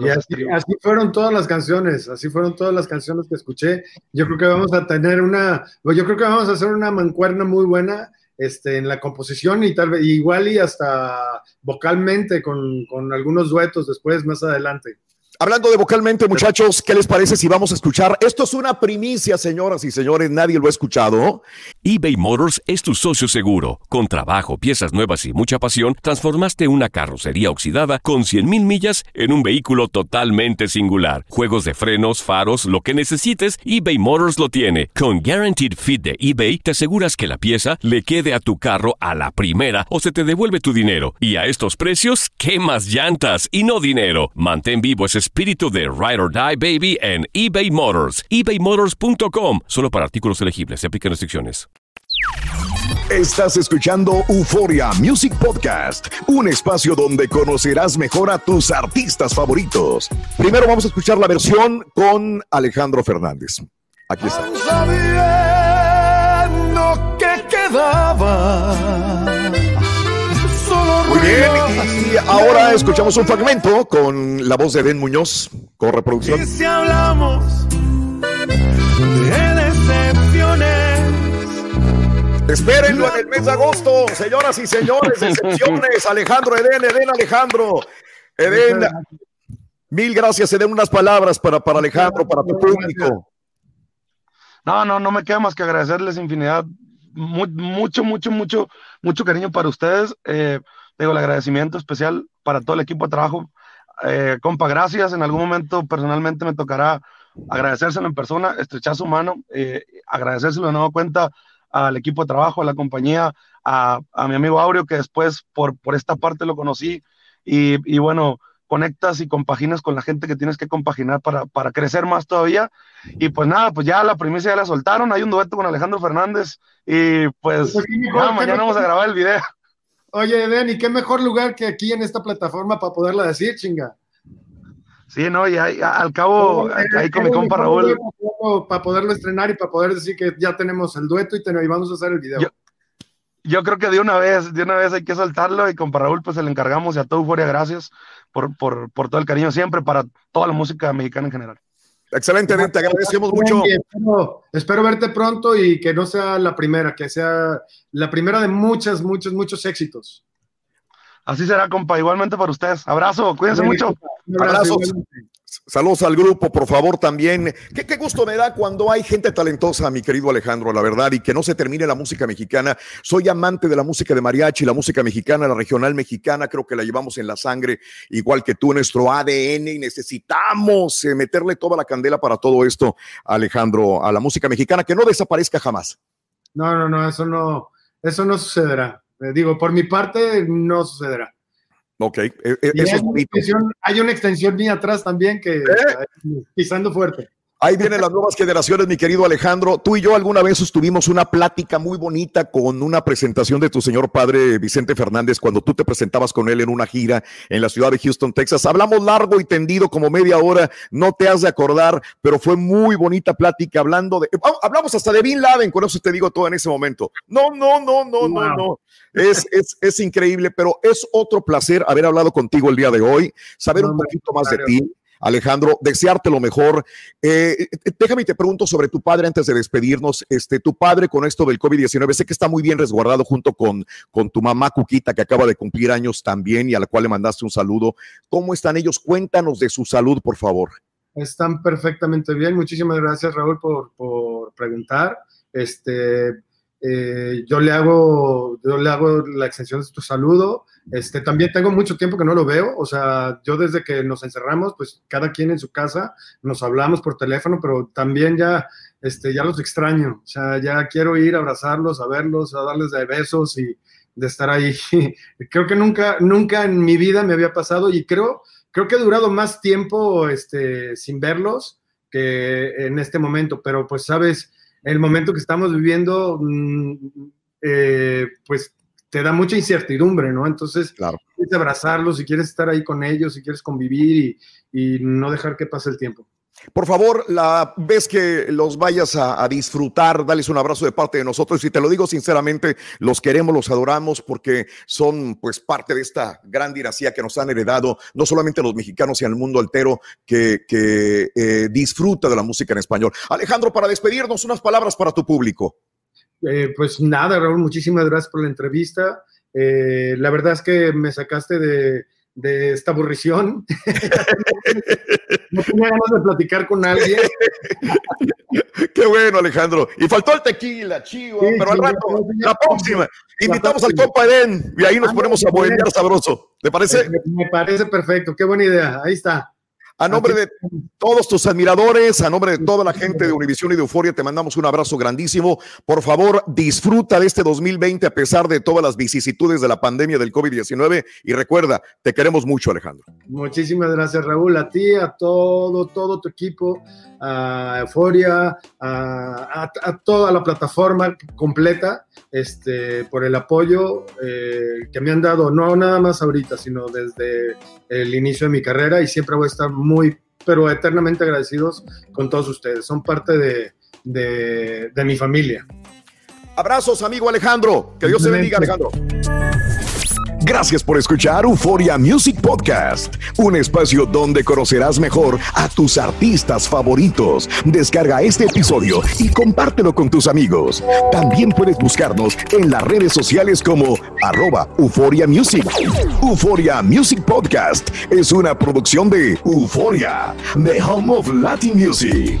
y así, fueron todas las canciones, así fueron todas las canciones que escuché. Yo creo que vamos a tener una, yo creo que vamos a hacer una mancuerna muy buena este, en la composición y tal vez igual y hasta vocalmente con, con algunos duetos después, más adelante. Hablando de vocalmente, muchachos, ¿qué les parece si vamos a escuchar? Esto es una primicia, señoras y señores, nadie lo ha escuchado. eBay Motors es tu socio seguro. Con trabajo, piezas nuevas y mucha pasión, transformaste una carrocería oxidada con 100.000 millas en un vehículo totalmente singular. Juegos de frenos, faros, lo que necesites, eBay Motors lo tiene. Con Guaranteed Fit de eBay, te aseguras que la pieza le quede a tu carro a la primera o se te devuelve tu dinero. Y a estos precios, ¿qué más llantas y no dinero? Mantén vivo ese espíritu de Ride or Die Baby en eBay Motors. ebaymotors.com. Solo para artículos elegibles. Se aplican restricciones. Estás escuchando Euforia Music Podcast, un espacio donde conocerás mejor a tus artistas favoritos. Primero vamos a escuchar la versión con Alejandro Fernández. Aquí está. que quedaba bien, y ahora escuchamos un fragmento con la voz de Ben Muñoz, con reproducción. Y si hablamos de decepciones, Espérenlo en el mes de agosto, señoras y señores, excepciones. Alejandro Eden, Eden Alejandro. Eden, mil gracias. Eden, unas palabras para, para Alejandro, para tu público. No, no, no me queda más que agradecerles infinidad. mucho, mucho, mucho, mucho cariño para ustedes. Eh, digo, el agradecimiento especial para todo el equipo de trabajo. Eh, compa, gracias. En algún momento personalmente me tocará agradecérselo en persona, estrechar su mano, eh, agradecérselo de nuevo cuenta al equipo de trabajo, a la compañía, a, a mi amigo Aureo, que después por, por esta parte lo conocí. Y, y, bueno, conectas y compaginas con la gente que tienes que compaginar para, para crecer más todavía. Y pues nada, pues ya la primicia ya la soltaron. Hay un dueto con Alejandro Fernández. Y pues, pues mañana vamos a grabar el video. Oye, Dani, qué mejor lugar que aquí en esta plataforma para poderla decir, chinga. Sí, no, y al cabo, ahí con mi compa Raúl. Para poderlo estrenar y para poder decir que ya tenemos el dueto y, y vamos a hacer el video. Yo, creo que de una vez, de una vez hay que soltarlo y con Raúl pues se le encargamos y a todo Euforia gracias por, por, por todo el cariño siempre para toda la música mexicana en general. Excelente, te agradecemos mucho. Espero, verte pronto y que no sea la primera, que sea la primera de muchas, muchos, muchos éxitos. Así será, compa. Igualmente para ustedes. Abrazo, cuídense mucho. Abrazos. Saludos al grupo, por favor, también. Qué, qué, gusto me da cuando hay gente talentosa, mi querido Alejandro, la verdad, y que no se termine la música mexicana. Soy amante de la música de mariachi, la música mexicana, la regional mexicana, creo que la llevamos en la sangre, igual que tú, nuestro ADN, y necesitamos eh, meterle toda la candela para todo esto, Alejandro, a la música mexicana, que no desaparezca jamás. No, no, no, eso no, eso no sucederá. Eh, digo, por mi parte, no sucederá. Ok, e, e, eso hay, una hay una extensión mía atrás también que ¿Eh? pisando fuerte. Ahí vienen las nuevas generaciones, mi querido Alejandro. Tú y yo alguna vez tuvimos una plática muy bonita con una presentación de tu señor padre Vicente Fernández cuando tú te presentabas con él en una gira en la ciudad de Houston, Texas. Hablamos largo y tendido como media hora, no te has de acordar, pero fue muy bonita plática hablando de... Hablamos hasta de Bin Laden, con eso te digo todo en ese momento. No, no, no, no, no, no. Es, es, es, increíble, pero es otro placer haber hablado contigo el día de hoy, saber un poquito más de ti Alejandro, desearte lo mejor. Eh, eh, déjame y te pregunto sobre tu padre antes de despedirnos. Este, tu padre con esto del COVID-19, sé que está muy bien resguardado junto con, con tu mamá Cuquita, que acaba de cumplir años también y a la cual le mandaste un saludo. ¿Cómo están ellos? Cuéntanos de su salud, por favor. Están perfectamente bien. Muchísimas gracias, Raúl, por, por preguntar. Este, eh, yo le hago, yo le hago la extensión de tu saludo. Este, también tengo mucho tiempo que no lo veo, o sea, yo desde que nos encerramos, pues cada quien en su casa, nos hablamos por teléfono, pero también ya, este, ya los extraño, o sea, ya quiero ir a abrazarlos, a verlos, a darles de besos y de estar ahí. creo que nunca, nunca en mi vida me había pasado y creo, creo que he durado más tiempo, este, sin verlos que en este momento, pero pues sabes, el momento que estamos viviendo, mm, eh, pues te da mucha incertidumbre, ¿no? Entonces, claro. quieres abrazarlos, si quieres estar ahí con ellos, si quieres convivir y, no dejar que pase el tiempo. Por favor, la vez que los vayas a, disfrutar, dales un abrazo de parte de nosotros. Y te lo digo sinceramente, los queremos, los adoramos porque son pues parte de esta gran dinastía que nos han heredado, no solamente los mexicanos, sino el mundo entero que, eh, disfruta de la música en español. Alejandro, para despedirnos, unas palabras para tu público. Eh, pues nada, Raúl, muchísimas gracias por la entrevista. Eh, la verdad es que me sacaste de, de esta aburrición. no tenía ganas de platicar con alguien. Qué bueno, Alejandro. Y faltó el tequila, chivo, pero al rato, la próxima, invitamos al compa Eden y ahí nos ponemos a bohemiar sabroso. ¿Te parece? Me parece perfecto, qué buena idea. Ahí está. A nombre de todos tus admiradores, a nombre de toda la gente de Univisión y de Euforia, te mandamos un abrazo grandísimo. Por favor, disfruta de este 2020 a pesar de todas las vicisitudes de la pandemia del COVID-19 y recuerda, te queremos mucho, Alejandro. Muchísimas gracias, Raúl, a ti, a todo, todo tu equipo, a Euforia, a, toda la plataforma completa, este, por el apoyo eh, que me han dado, no nada más ahorita, sino desde el inicio de mi carrera y siempre voy a estar muy, pero eternamente agradecidos con todos ustedes. Son parte de, de, mi familia. Abrazos, amigo Alejandro. Que Dios te bendiga, Alejandro. Gracias por escuchar Euforia Music Podcast, un espacio donde conocerás mejor a tus artistas favoritos. Descarga este episodio y compártelo con tus amigos. También puedes buscarnos en las redes sociales como arroba Euforia Music. Euforia Music Podcast es una producción de Euforia, The Home of Latin Music.